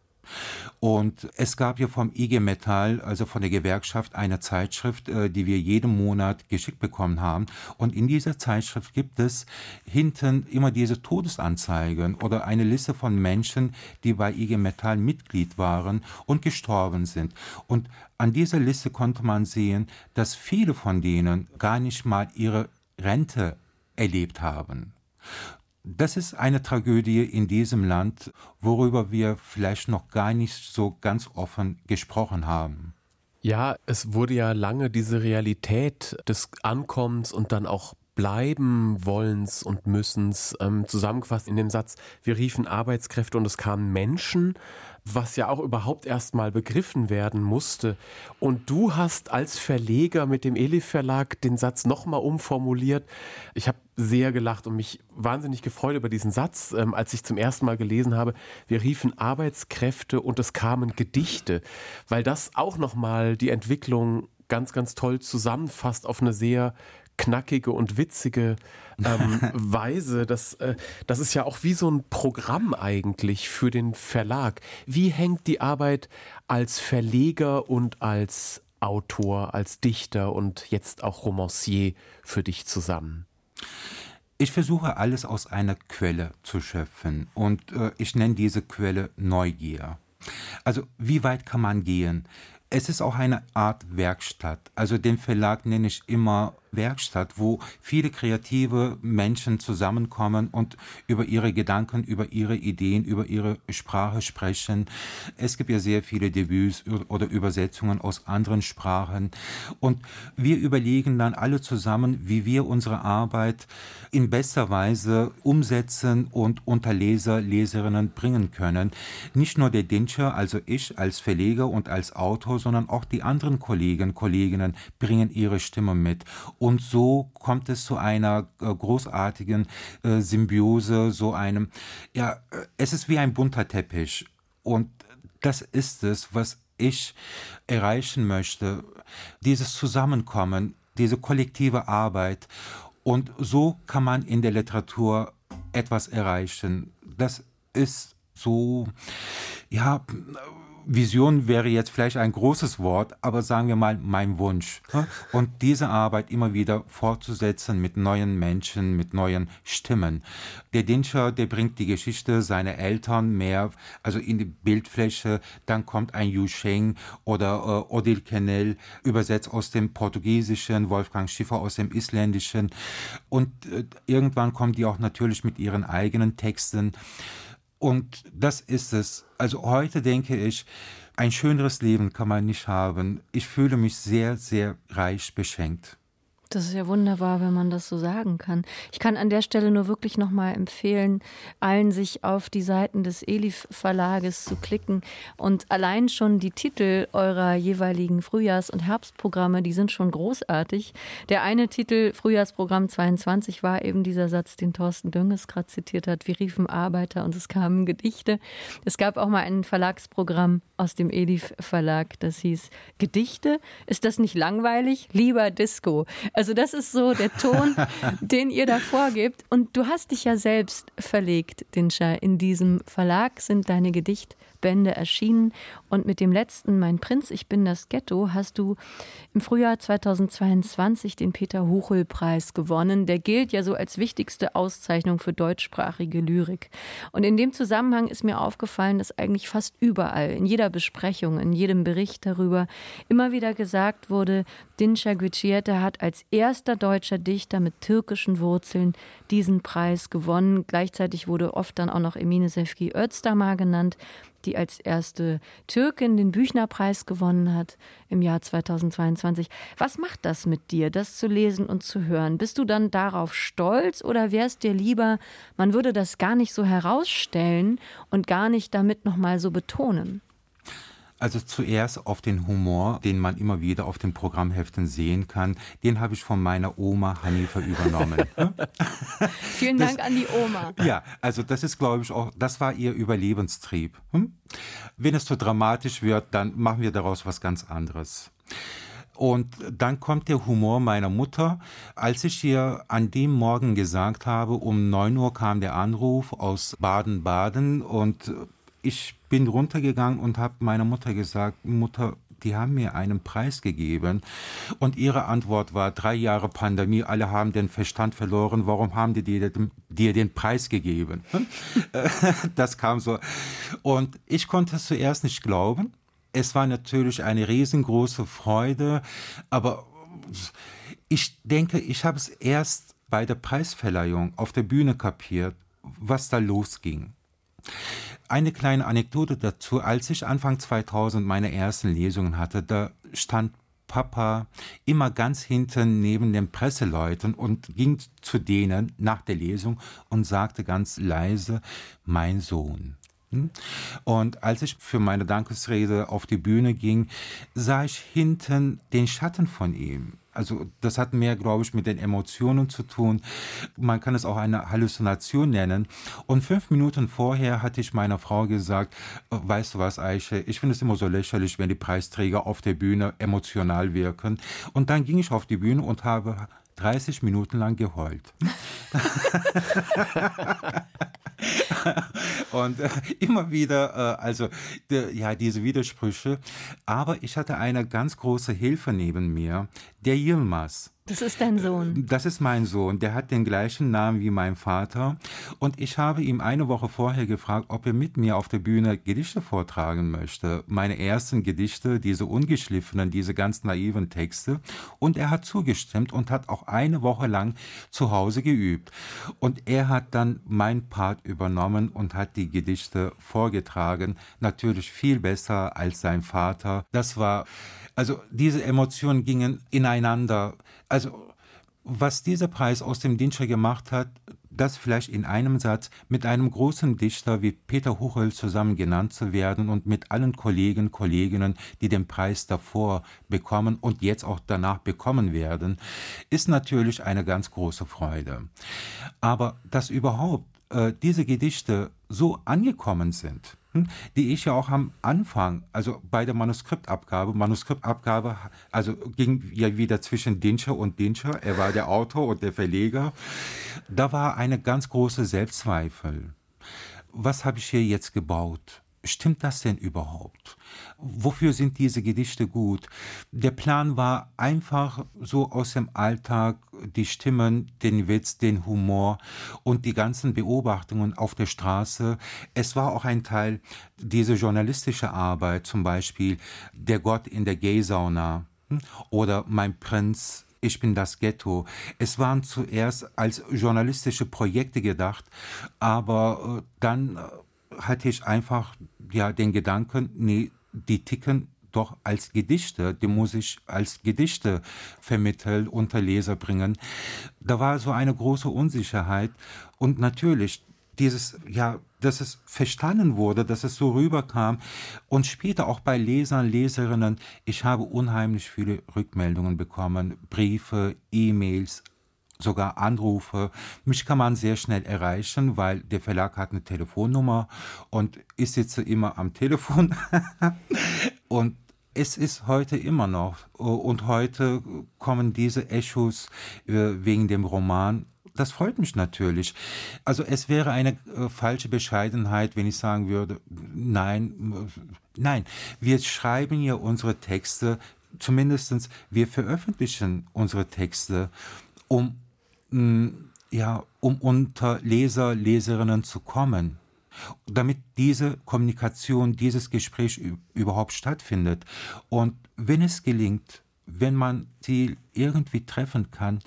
Und es gab ja vom IG Metall, also von der Gewerkschaft, eine Zeitschrift, äh, die wir jeden Monat geschickt bekommen haben. Und in dieser Zeitschrift gibt es hinten immer diese Todesanzeigen oder eine Liste von Menschen, die bei IG Metall Mitglied waren und gestorben sind. Und an dieser Liste konnte man sehen, dass viele von denen gar nicht mal ihre Rente erlebt haben. Das ist eine Tragödie in diesem Land, worüber wir vielleicht noch gar nicht so ganz offen gesprochen haben. Ja, es wurde ja lange diese Realität des Ankommens und dann auch bleiben wollens und müssens ähm, zusammengefasst in dem Satz, wir riefen Arbeitskräfte und es kamen Menschen was ja auch überhaupt erst mal begriffen werden musste. Und du hast als Verleger mit dem Elif Verlag den Satz nochmal umformuliert. Ich habe sehr gelacht und mich wahnsinnig gefreut über diesen Satz, ähm, als ich zum ersten Mal gelesen habe. Wir riefen Arbeitskräfte und es kamen Gedichte, weil das auch nochmal die Entwicklung ganz, ganz toll zusammenfasst auf eine sehr knackige und witzige ähm, Weise. Das, äh, das ist ja auch wie so ein Programm eigentlich für den Verlag. Wie hängt die Arbeit als Verleger und als Autor, als Dichter und jetzt auch Romancier für dich zusammen? Ich versuche alles aus einer Quelle zu schöpfen und äh, ich nenne diese Quelle Neugier. Also wie weit kann man gehen? Es ist auch eine Art Werkstatt. Also den Verlag nenne ich immer Werkstatt, wo viele kreative Menschen zusammenkommen und über ihre Gedanken, über ihre Ideen, über ihre Sprache sprechen. Es gibt ja sehr viele Debüts oder Übersetzungen aus anderen Sprachen. Und wir überlegen dann alle zusammen, wie wir unsere Arbeit in bester Weise umsetzen und unter Leser, Leserinnen bringen können. Nicht nur der Dinscher, also ich als Verleger und als Autor, sondern auch die anderen Kollegen, Kolleginnen bringen ihre Stimme mit. Und so kommt es zu einer äh, großartigen äh, Symbiose, so einem, ja, äh, es ist wie ein bunter Teppich. Und das ist es, was ich erreichen möchte. Dieses Zusammenkommen, diese kollektive Arbeit. Und so kann man in der Literatur etwas erreichen. Das ist so, ja, Vision wäre jetzt vielleicht ein großes Wort, aber sagen wir mal mein Wunsch. Und diese Arbeit immer wieder fortzusetzen mit neuen Menschen, mit neuen Stimmen. Der Dinscher, der bringt die Geschichte seiner Eltern mehr, also in die Bildfläche. Dann kommt ein Yu Sheng oder äh, Odile Kennel, übersetzt aus dem Portugiesischen, Wolfgang Schiffer aus dem Isländischen. Und äh, irgendwann kommen die auch natürlich mit ihren eigenen Texten. Und das ist es. Also heute denke ich, ein schöneres Leben kann man nicht haben. Ich fühle mich sehr, sehr reich beschenkt. Das ist ja wunderbar, wenn man das so sagen kann. Ich kann an der Stelle nur wirklich nochmal empfehlen, allen sich auf die Seiten des Elif Verlages zu klicken und allein schon die Titel eurer jeweiligen Frühjahrs- und Herbstprogramme, die sind schon großartig. Der eine Titel Frühjahrsprogramm 22 war eben dieser Satz, den Thorsten Dönges gerade zitiert hat. Wir riefen Arbeiter und es kamen Gedichte. Es gab auch mal ein Verlagsprogramm aus dem Elif Verlag, das hieß Gedichte. Ist das nicht langweilig? Lieber Disco. Also das ist so der Ton, den ihr da vorgebt. Und du hast dich ja selbst verlegt, Dinscher. In diesem Verlag sind deine Gedicht Bände erschienen. Und mit dem letzten Mein Prinz, ich bin das Ghetto, hast du im Frühjahr 2022 den Peter Huchel-Preis gewonnen. Der gilt ja so als wichtigste Auszeichnung für deutschsprachige Lyrik. Und in dem Zusammenhang ist mir aufgefallen, dass eigentlich fast überall, in jeder Besprechung, in jedem Bericht darüber, immer wieder gesagt wurde, Dinscher Gücierte hat als erster deutscher Dichter mit türkischen Wurzeln diesen Preis gewonnen. Gleichzeitig wurde oft dann auch noch Emine Sefki Özdamar genannt, die als erste Türkin den Büchnerpreis gewonnen hat im Jahr 2022. Was macht das mit dir, das zu lesen und zu hören? Bist du dann darauf stolz oder wärst dir lieber, man würde das gar nicht so herausstellen und gar nicht damit nochmal so betonen? Also zuerst auf den Humor, den man immer wieder auf den Programmheften sehen kann, den habe ich von meiner Oma Hanifa übernommen. Vielen Dank das, an die Oma. Ja, also das ist, glaube ich, auch, das war ihr Überlebenstrieb. Hm? Wenn es zu so dramatisch wird, dann machen wir daraus was ganz anderes. Und dann kommt der Humor meiner Mutter. Als ich ihr an dem Morgen gesagt habe, um 9 Uhr kam der Anruf aus Baden-Baden und ich bin runtergegangen und habe meiner Mutter gesagt, Mutter, die haben mir einen Preis gegeben. Und ihre Antwort war, drei Jahre Pandemie, alle haben den Verstand verloren, warum haben die dir, dir den Preis gegeben? das kam so. Und ich konnte es zuerst nicht glauben. Es war natürlich eine riesengroße Freude, aber ich denke, ich habe es erst bei der Preisverleihung auf der Bühne kapiert, was da losging. Eine kleine Anekdote dazu. Als ich Anfang 2000 meine ersten Lesungen hatte, da stand Papa immer ganz hinten neben den Presseleuten und ging zu denen nach der Lesung und sagte ganz leise, mein Sohn. Und als ich für meine Dankesrede auf die Bühne ging, sah ich hinten den Schatten von ihm. Also das hat mehr, glaube ich, mit den Emotionen zu tun. Man kann es auch eine Halluzination nennen. Und fünf Minuten vorher hatte ich meiner Frau gesagt, äh, weißt du was, Eiche, ich finde es immer so lächerlich, wenn die Preisträger auf der Bühne emotional wirken. Und dann ging ich auf die Bühne und habe 30 Minuten lang geheult. und äh, immer wieder, äh, also de, ja, diese Widersprüche. Aber ich hatte eine ganz große Hilfe neben mir, der Yilmaz. Das ist dein Sohn. Das ist mein Sohn. Der hat den gleichen Namen wie mein Vater. Und ich habe ihm eine Woche vorher gefragt, ob er mit mir auf der Bühne Gedichte vortragen möchte. Meine ersten Gedichte, diese ungeschliffenen, diese ganz naiven Texte. Und er hat zugestimmt und hat auch eine Woche lang zu Hause geübt. Und er hat dann mein Part übernommen und hat die Gedichte vorgetragen. Natürlich viel besser als sein Vater. Das war also diese Emotionen gingen ineinander. Also was dieser Preis aus dem Dinscher gemacht hat, das vielleicht in einem Satz mit einem großen Dichter wie Peter Huchel zusammen genannt zu werden und mit allen Kollegen, Kolleginnen, die den Preis davor bekommen und jetzt auch danach bekommen werden, ist natürlich eine ganz große Freude. Aber dass überhaupt äh, diese Gedichte so angekommen sind, hm, die ich ja auch am Anfang, also bei der Manuskriptabgabe, Manuskriptabgabe, also ging ja wieder zwischen Dinscher und Dinscher, er war der Autor und der Verleger, da war eine ganz große Selbstzweifel. Was habe ich hier jetzt gebaut? Stimmt das denn überhaupt? Wofür sind diese Gedichte gut? Der Plan war einfach so aus dem Alltag die Stimmen, den Witz, den Humor und die ganzen Beobachtungen auf der Straße. Es war auch ein Teil dieser journalistische Arbeit, zum Beispiel Der Gott in der Gay-Sauna hm, oder Mein Prinz ich bin das Ghetto. Es waren zuerst als journalistische Projekte gedacht, aber äh, dann äh, hatte ich einfach ja den Gedanken, nee, die ticken doch als Gedichte, die muss ich als Gedichte vermitteln, unter Leser bringen. Da war so eine große Unsicherheit. Und natürlich dieses, ja, dass es verstanden wurde, dass es so rüberkam. Und später auch bei Lesern, Leserinnen, ich habe unheimlich viele Rückmeldungen bekommen, Briefe, E-Mails, sogar Anrufe. Mich kann man sehr schnell erreichen, weil der Verlag hat eine Telefonnummer und ich sitze immer am Telefon. und es ist heute immer noch. Und heute kommen diese Echos äh, wegen dem Roman das freut mich natürlich. Also es wäre eine äh, falsche Bescheidenheit, wenn ich sagen würde, nein, nein, wir schreiben ja unsere Texte, zumindest wir veröffentlichen unsere Texte, um, ja, um unter Leser, Leserinnen zu kommen damit diese Kommunikation, dieses Gespräch überhaupt stattfindet. Und wenn es gelingt, wenn man sie irgendwie treffen kann,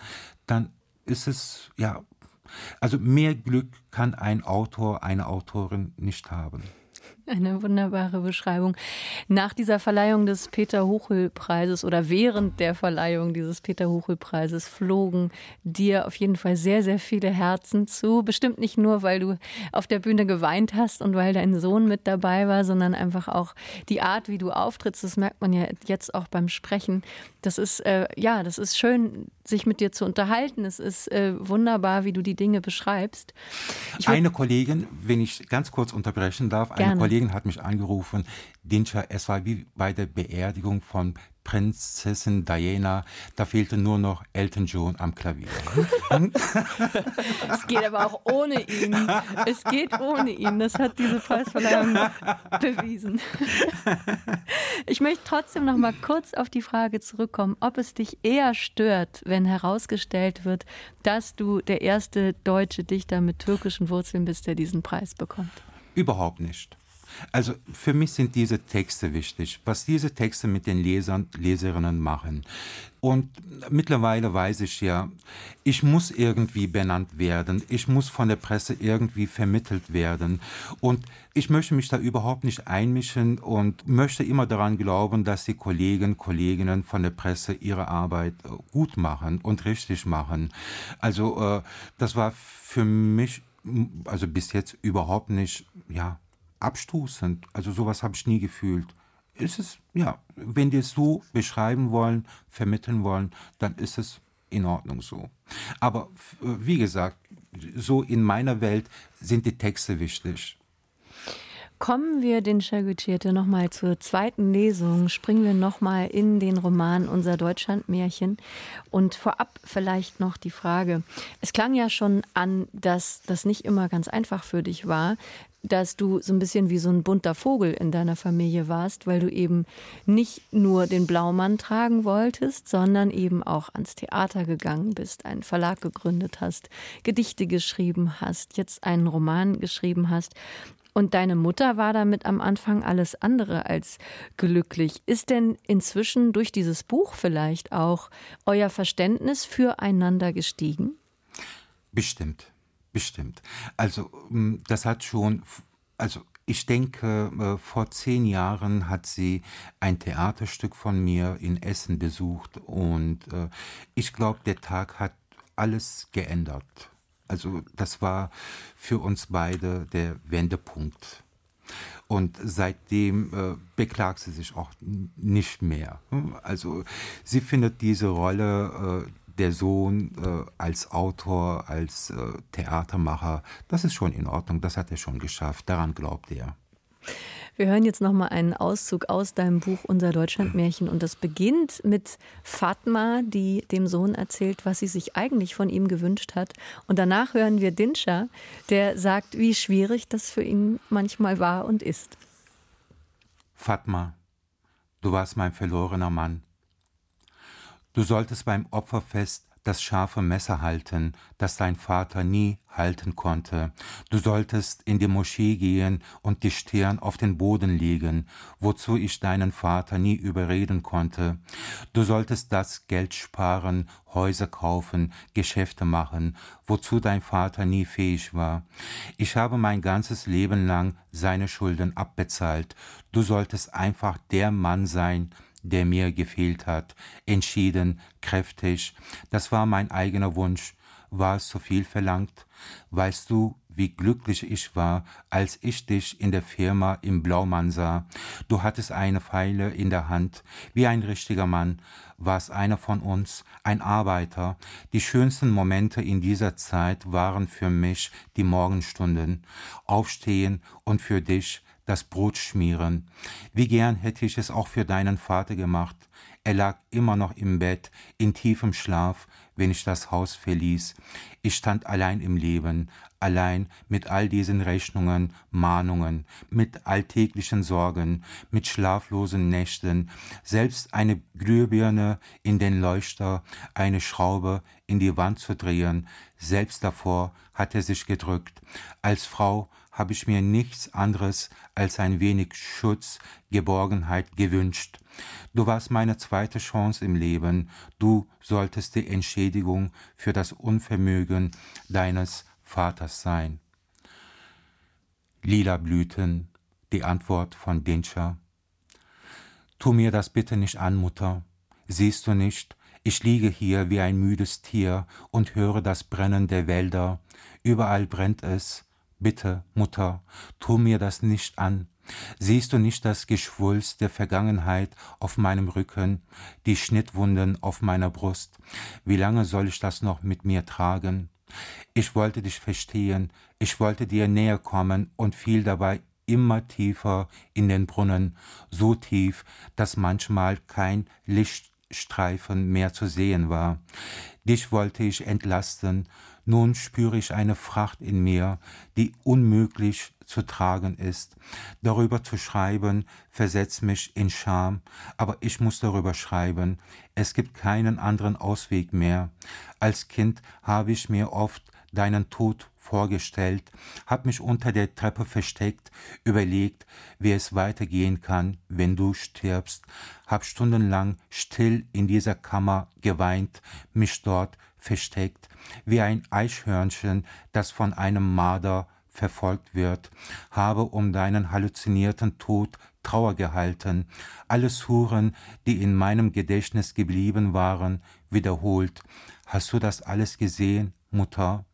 dann ist es, ja, also mehr Glück kann ein Autor, eine Autorin nicht haben. Eine wunderbare Beschreibung. Nach dieser Verleihung des Peter-Huchel-Preises oder während der Verleihung dieses Peter-Huchel-Preises flogen dir auf jeden Fall sehr, sehr viele Herzen zu. Bestimmt nicht nur, weil du auf der Bühne geweint hast und weil dein Sohn mit dabei war, sondern einfach auch die Art, wie du auftrittst. Das merkt man ja jetzt auch beim Sprechen. Das ist, äh, ja, das ist schön, sich mit dir zu unterhalten. Es ist äh, wunderbar, wie du die Dinge beschreibst. eine Kollegin, wenn ich ganz kurz unterbrechen darf, eine Kollegin Kollegin hat mich angerufen, Dinscha, es war wie bei der Beerdigung von Prinzessin Diana, da fehlte nur noch Elton John am Klavier. es geht aber auch ohne ihn. Es geht ohne ihn. Das hat diese Preisverleihung bewiesen. Ich möchte trotzdem noch mal kurz auf die Frage zurückkommen, ob es dich eher stört, wenn herausgestellt wird, dass du der erste deutsche Dichter mit türkischen Wurzeln bist, der diesen Preis bekommt. Überhaupt nicht. Also für mich sind diese Texte wichtig, was diese Texte mit den Lesern, Leserinnen machen. Und mittlerweile weiß ich ja, ich muss irgendwie benannt werden, ich muss von der Presse irgendwie vermittelt werden. Und ich möchte mich da überhaupt nicht einmischen und möchte immer daran glauben, dass die Kollegen, Kolleginnen von der Presse ihre Arbeit äh, gut machen und richtig machen. Also äh, das war für mich also bis jetzt überhaupt nicht, ja, abstoßend. Also sowas habe ich nie gefühlt. Ist es, ja, wenn die es so beschreiben wollen, vermitteln wollen, dann ist es in Ordnung so. Aber wie gesagt, so in meiner Welt sind die Texte wichtig. Kommen wir den Chagutierte nochmal zur zweiten Lesung, springen wir nochmal in den Roman Unser Deutschlandmärchen und vorab vielleicht noch die Frage, es klang ja schon an, dass das nicht immer ganz einfach für dich war, dass du so ein bisschen wie so ein bunter Vogel in deiner Familie warst, weil du eben nicht nur den Blaumann tragen wolltest, sondern eben auch ans Theater gegangen bist, einen Verlag gegründet hast, Gedichte geschrieben hast, jetzt einen Roman geschrieben hast. Und deine Mutter war damit am Anfang alles andere als glücklich. Ist denn inzwischen durch dieses Buch vielleicht auch euer Verständnis füreinander gestiegen? Bestimmt. Bestimmt. Also hm, das hat schon, also ich denke, äh, vor zehn Jahren hat sie ein Theaterstück von mir in Essen besucht und äh, ich glaube, der Tag hat alles geändert. Also das war für uns beide der Wendepunkt. Und seitdem äh, beklagt sie sich auch nicht mehr. Also sie findet diese Rolle äh, der Sohn äh, als Autor, als äh, Theatermacher, das ist schon in Ordnung, das hat er schon geschafft, daran glaubt er. Wir hören jetzt noch mal einen Auszug aus deinem Buch Unser Deutschlandmärchen und das beginnt mit Fatma, die dem Sohn erzählt, was sie sich eigentlich von ihm gewünscht hat und danach hören wir Dinscha, der sagt, wie schwierig das für ihn manchmal war und ist. Fatma, du warst mein verlorener Mann. Du solltest beim Opferfest das scharfe Messer halten, das dein Vater nie halten konnte. Du solltest in die Moschee gehen und die Stirn auf den Boden legen, wozu ich deinen Vater nie überreden konnte. Du solltest das Geld sparen, Häuser kaufen, Geschäfte machen, wozu dein Vater nie fähig war. Ich habe mein ganzes Leben lang seine Schulden abbezahlt. Du solltest einfach der Mann sein, der mir gefehlt hat, entschieden, kräftig. Das war mein eigener Wunsch. War es zu viel verlangt? Weißt du, wie glücklich ich war, als ich dich in der Firma im Blaumann sah. Du hattest eine Pfeile in der Hand, wie ein richtiger Mann, warst einer von uns, ein Arbeiter. Die schönsten Momente in dieser Zeit waren für mich die Morgenstunden. Aufstehen und für dich das Brot schmieren. Wie gern hätte ich es auch für deinen Vater gemacht. Er lag immer noch im Bett, in tiefem Schlaf, wenn ich das Haus verließ. Ich stand allein im Leben, allein mit all diesen Rechnungen, Mahnungen, mit alltäglichen Sorgen, mit schlaflosen Nächten, selbst eine Glühbirne in den Leuchter, eine Schraube in die Wand zu drehen, selbst davor hat er sich gedrückt. Als Frau habe ich mir nichts anderes als ein wenig Schutz, Geborgenheit gewünscht. Du warst meine zweite Chance im Leben, du solltest die Entschädigung für das Unvermögen deines Vaters sein. Lila Blüten, die Antwort von Dinscher. Tu mir das bitte nicht an, Mutter. Siehst du nicht, ich liege hier wie ein müdes Tier und höre das Brennen der Wälder. Überall brennt es. Bitte, Mutter, tu mir das nicht an. Siehst du nicht das Geschwulst der Vergangenheit auf meinem Rücken, die Schnittwunden auf meiner Brust? Wie lange soll ich das noch mit mir tragen? Ich wollte dich verstehen, ich wollte dir näher kommen und fiel dabei immer tiefer in den Brunnen, so tief, dass manchmal kein Lichtstreifen mehr zu sehen war. Dich wollte ich entlasten, nun spüre ich eine Fracht in mir, die unmöglich zu tragen ist. Darüber zu schreiben, versetzt mich in Scham, aber ich muss darüber schreiben. Es gibt keinen anderen Ausweg mehr. Als Kind habe ich mir oft deinen Tod vorgestellt, hab mich unter der Treppe versteckt, überlegt, wie es weitergehen kann, wenn du stirbst, hab stundenlang still in dieser Kammer geweint, mich dort versteckt, wie ein Eichhörnchen, das von einem Marder verfolgt wird, habe um deinen halluzinierten Tod Trauer gehalten, alle Huren, die in meinem Gedächtnis geblieben waren, wiederholt. Hast du das alles gesehen, Mutter?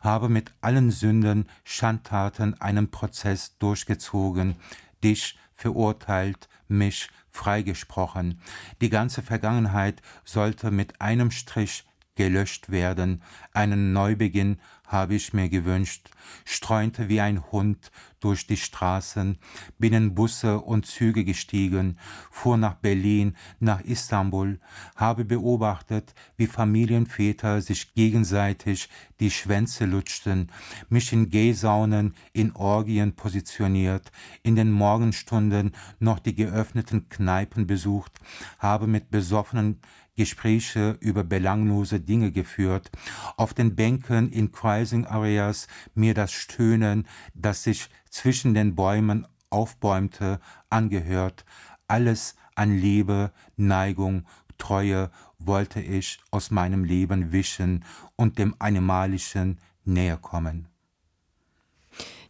Habe mit allen Sünden, Schandtaten einen Prozess durchgezogen, dich verurteilt, mich freigesprochen. Die ganze Vergangenheit sollte mit einem Strich gelöscht werden. Einen Neubeginn habe ich mir gewünscht, streunte wie ein Hund durch die Straßen, bin in Busse und Züge gestiegen, fuhr nach Berlin, nach Istanbul, habe beobachtet, wie Familienväter sich gegenseitig die Schwänze lutschten, mich in Gehsaunen, in Orgien positioniert, in den Morgenstunden noch die geöffneten Kneipen besucht, habe mit besoffenen Gespräche über belanglose Dinge geführt, auf den Bänken in Crising Areas mir das Stöhnen, das sich zwischen den Bäumen aufbäumte, angehört, alles an Liebe, Neigung, Treue wollte ich aus meinem Leben wischen und dem Animalischen näher kommen.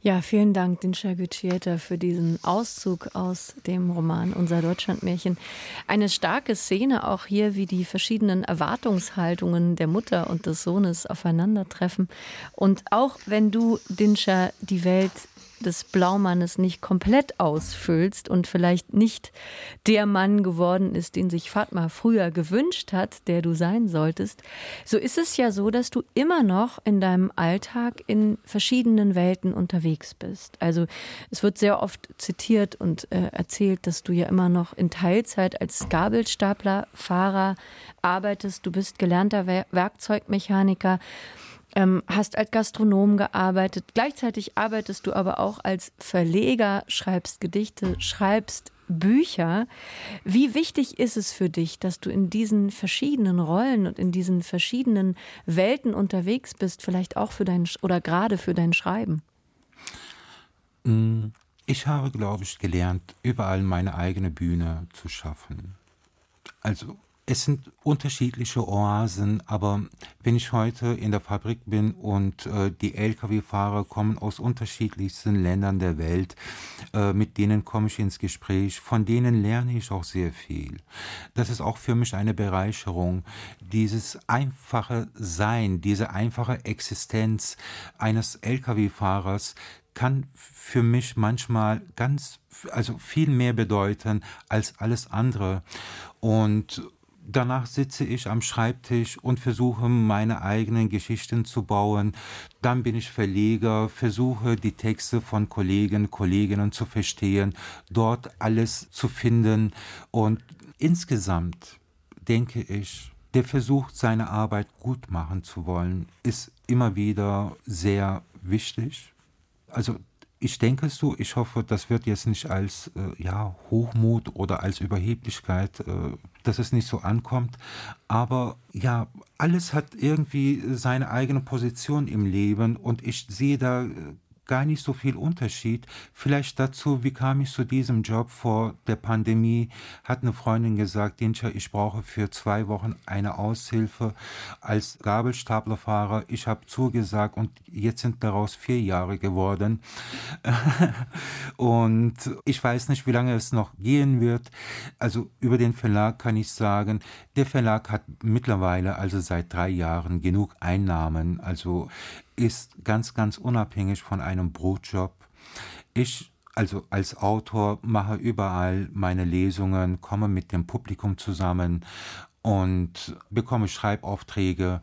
Ja, vielen Dank, Dinsha Gütschieta, für diesen Auszug aus dem Roman Unser Deutschlandmärchen. Eine starke Szene auch hier, wie die verschiedenen Erwartungshaltungen der Mutter und des Sohnes aufeinandertreffen. Und auch wenn du, Dinsha, die Welt des Blaumannes nicht komplett ausfüllst und vielleicht nicht der Mann geworden ist, den sich Fatma früher gewünscht hat, der du sein solltest, so ist es ja so, dass du immer noch in deinem Alltag in verschiedenen Welten unterwegs bist. Also es wird sehr oft zitiert und äh, erzählt, dass du ja immer noch in Teilzeit als Gabelstaplerfahrer arbeitest. Du bist gelernter Werkzeugmechaniker ähm, hast als Gastronom gearbeitet. Gleichzeitig arbeitest du aber auch als Verleger, schreibst Gedichte, schreibst Bücher. Wie wichtig ist es für dich, dass du in diesen verschiedenen Rollen und in diesen verschiedenen Welten unterwegs bist, vielleicht auch für dein oder gerade für dein Schreiben? Mm, ich habe, glaube ich, gelernt, überall meine eigene Bühne zu schaffen. Also es sind unterschiedliche Oasen, aber wenn ich heute in der Fabrik bin und äh, die Lkw-Fahrer kommen aus unterschiedlichsten Ländern der Welt, äh, mit denen komme ich ins Gespräch, von denen lerne ich auch sehr viel. Das ist auch für mich eine Bereicherung, dieses einfache Sein, diese einfache Existenz eines Lkw-Fahrers kann für mich manchmal ganz, also viel mehr bedeuten als alles andere. Und Danach sitze ich am Schreibtisch und versuche meine eigenen Geschichten zu bauen. Dann bin ich Verleger, versuche die Texte von Kollegen, Kolleginnen zu verstehen, dort alles zu finden. Und insgesamt denke ich, der Versuch, seine Arbeit gut machen zu wollen, ist immer wieder sehr wichtig. Also ich denke so, ich hoffe, das wird jetzt nicht als äh, ja, Hochmut oder als Überheblichkeit, äh, dass es nicht so ankommt. Aber ja, alles hat irgendwie seine eigene Position im Leben und ich sehe da äh, gar nicht so viel Unterschied. Vielleicht dazu, wie kam ich zu diesem Job vor der Pandemie? Hat eine Freundin gesagt, Dinscha, ich brauche für zwei Wochen eine Aushilfe als Gabelstaplerfahrer. Ich habe zugesagt und jetzt sind daraus vier Jahre geworden. und ich weiß nicht, wie lange es noch gehen wird. Also über den Verlag kann ich sagen, der Verlag hat mittlerweile, also seit drei Jahren, genug Einnahmen. Also ist ganz, ganz unabhängig von einem Brotjob. Ich, also als Autor, mache überall meine Lesungen, komme mit dem Publikum zusammen und bekomme Schreibaufträge.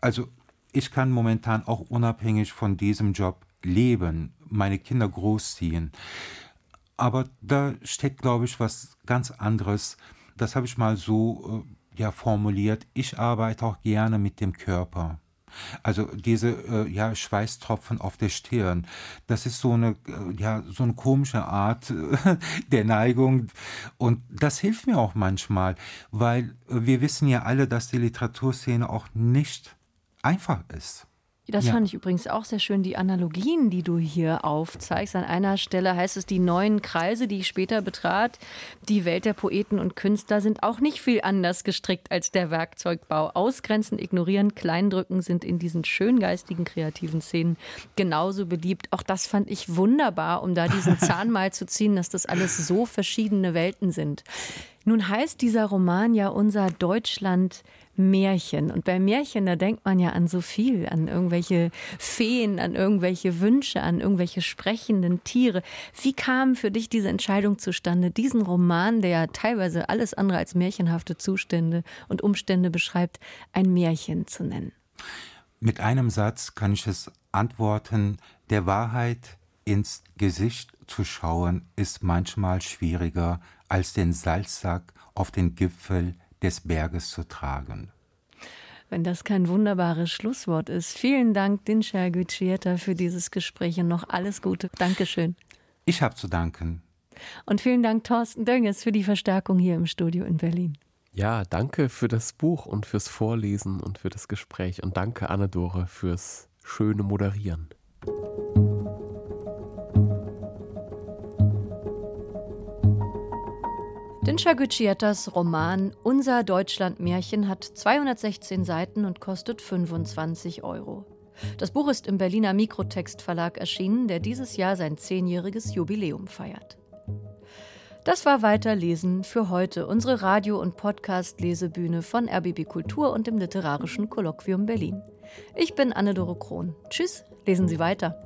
Also ich kann momentan auch unabhängig von diesem Job leben, meine Kinder großziehen. Aber da steckt, glaube ich, was ganz anderes. Das habe ich mal so äh, ja, formuliert. Ich arbeite auch gerne mit dem Körper. Also diese äh, ja, Schweißtropfen auf der Stirn, das ist so eine, äh, ja, so eine komische Art äh, der Neigung. Und das hilft mir auch manchmal, weil wir wissen ja alle, dass die Literaturszene auch nicht einfach ist. Das ja. fand ich übrigens auch sehr schön, die Analogien, die du hier aufzeigst. An einer Stelle heißt es, die neuen Kreise, die ich später betrat, die Welt der Poeten und Künstler sind auch nicht viel anders gestrickt als der Werkzeugbau. Ausgrenzen, ignorieren, kleindrücken sind in diesen schöngeistigen, kreativen Szenen genauso beliebt. Auch das fand ich wunderbar, um da diesen Zahn mal zu ziehen, dass das alles so verschiedene Welten sind. Nun heißt dieser Roman ja unser Deutschland Märchen. Und bei Märchen, da denkt man ja an so viel, an irgendwelche Feen, an irgendwelche Wünsche, an irgendwelche sprechenden Tiere. Wie kam für dich diese Entscheidung zustande, diesen Roman, der ja teilweise alles andere als märchenhafte Zustände und Umstände beschreibt, ein Märchen zu nennen? Mit einem Satz kann ich es antworten, der Wahrheit ins Gesicht zu schauen, ist manchmal schwieriger, als den Salzsack auf den Gipfel des Berges zu tragen. Wenn das kein wunderbares Schlusswort ist. Vielen Dank, Dinsha Guccietta, für dieses Gespräch und noch alles Gute. Dankeschön. Ich habe zu danken. Und vielen Dank, Thorsten Dönges, für die Verstärkung hier im Studio in Berlin. Ja, danke für das Buch und fürs Vorlesen und für das Gespräch. Und danke, Anne-Dore, fürs schöne Moderieren. Dinscha Gucciettas Roman Unser Deutschland-Märchen hat 216 Seiten und kostet 25 Euro. Das Buch ist im Berliner Mikrotext Verlag erschienen, der dieses Jahr sein zehnjähriges Jubiläum feiert. Das war Weiterlesen für heute, unsere Radio- und Podcast-Lesebühne von RBB Kultur und dem Literarischen Kolloquium Berlin. Ich bin Anne-Dore Krohn. Tschüss, lesen Sie weiter.